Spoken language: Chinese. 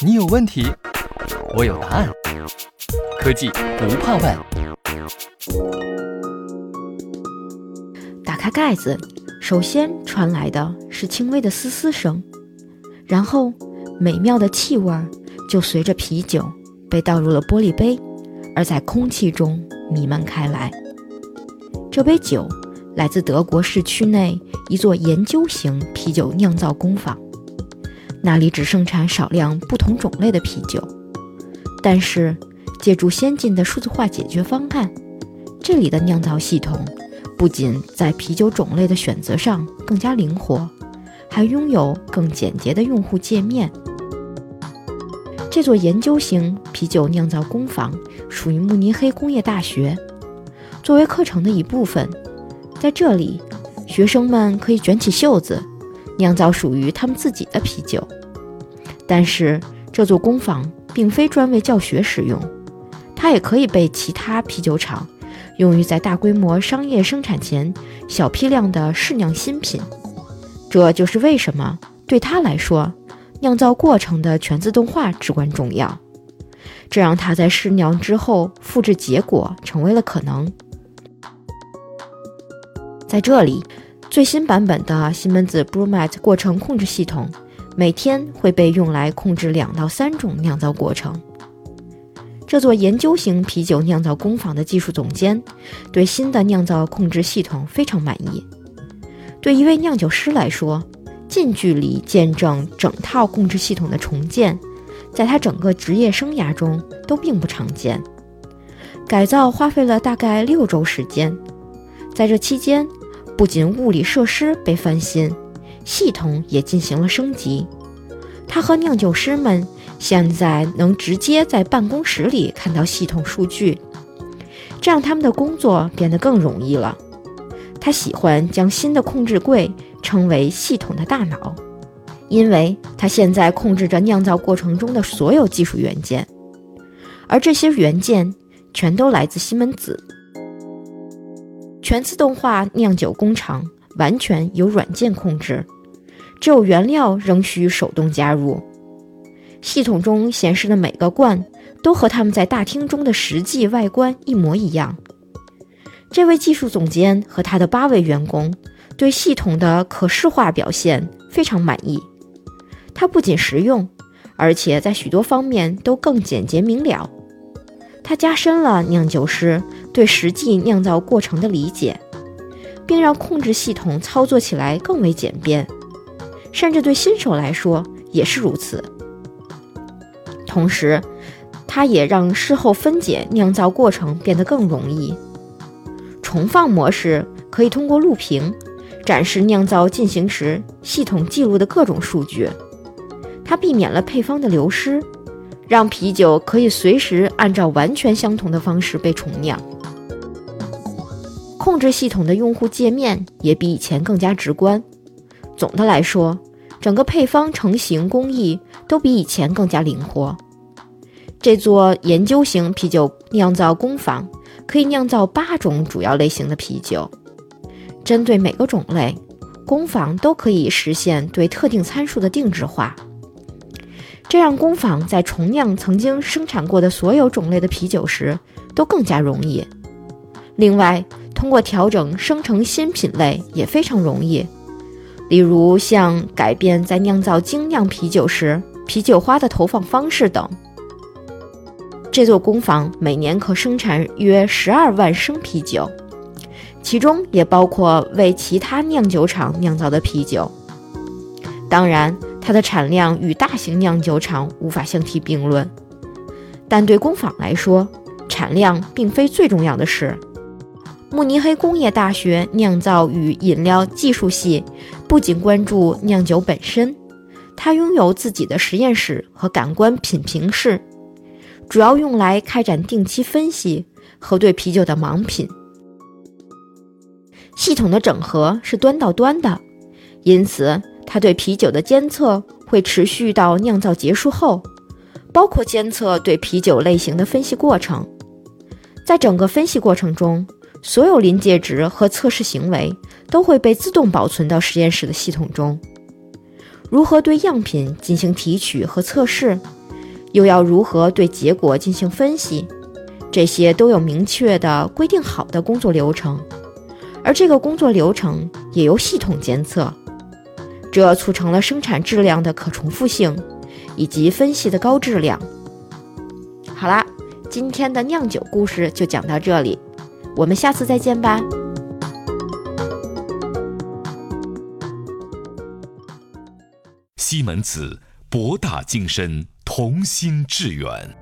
你有问题，我有答案。科技不怕问。打开盖子，首先传来的是轻微的嘶嘶声，然后美妙的气味就随着啤酒被倒入了玻璃杯，而在空气中弥漫开来。这杯酒来自德国市区内一座研究型啤酒酿造工坊。那里只生产少量不同种类的啤酒，但是借助先进的数字化解决方案，这里的酿造系统不仅在啤酒种类的选择上更加灵活，还拥有更简洁的用户界面。这座研究型啤酒酿造工坊属于慕尼黑工业大学，作为课程的一部分，在这里，学生们可以卷起袖子。酿造属于他们自己的啤酒，但是这座工坊并非专为教学使用，它也可以被其他啤酒厂用于在大规模商业生产前小批量的试酿新品。这就是为什么对他来说，酿造过程的全自动化至关重要。这让他在试酿之后复制结果成为了可能。在这里。最新版本的西门子 Brewmat 过程控制系统，每天会被用来控制两到三种酿造过程。这座研究型啤酒酿造工坊的技术总监对新的酿造控制系统非常满意。对一位酿酒师来说，近距离见证整套控制系统的重建，在他整个职业生涯中都并不常见。改造花费了大概六周时间，在这期间。不仅物理设施被翻新，系统也进行了升级。他和酿酒师们现在能直接在办公室里看到系统数据，这让他们的工作变得更容易了。他喜欢将新的控制柜称为“系统的大脑”，因为他现在控制着酿造过程中的所有技术元件，而这些元件全都来自西门子。全自动化酿酒工厂完全由软件控制，只有原料仍需手动加入。系统中显示的每个罐都和他们在大厅中的实际外观一模一样。这位技术总监和他的八位员工对系统的可视化表现非常满意。它不仅实用，而且在许多方面都更简洁明了。它加深了酿酒师对实际酿造过程的理解，并让控制系统操作起来更为简便，甚至对新手来说也是如此。同时，它也让事后分解酿造过程变得更容易。重放模式可以通过录屏展示酿造进行时系统记录的各种数据，它避免了配方的流失。让啤酒可以随时按照完全相同的方式被重酿。控制系统的用户界面也比以前更加直观。总的来说，整个配方成型工艺都比以前更加灵活。这座研究型啤酒酿造工坊可以酿造八种主要类型的啤酒，针对每个种类，工坊都可以实现对特定参数的定制化。这让工坊在重酿曾经生产过的所有种类的啤酒时都更加容易。另外，通过调整生成新品类也非常容易，例如像改变在酿造精酿啤酒时啤酒花的投放方式等。这座工坊每年可生产约十二万升啤酒，其中也包括为其他酿酒厂酿造的啤酒。当然。它的产量与大型酿酒厂无法相提并论，但对工坊来说，产量并非最重要的事。慕尼黑工业大学酿造与饮料技术系不仅关注酿酒本身，它拥有自己的实验室和感官品评室，主要用来开展定期分析和对啤酒的盲品。系统的整合是端到端的，因此。它对啤酒的监测会持续到酿造结束后，包括监测对啤酒类型的分析过程。在整个分析过程中，所有临界值和测试行为都会被自动保存到实验室的系统中。如何对样品进行提取和测试，又要如何对结果进行分析，这些都有明确的规定好的工作流程，而这个工作流程也由系统监测，这促成了生产质量的可重复性以及分析的高质量。好啦，今天的酿酒故事就讲到这里，我们下次再见吧。西门子，博大精深，同心致远。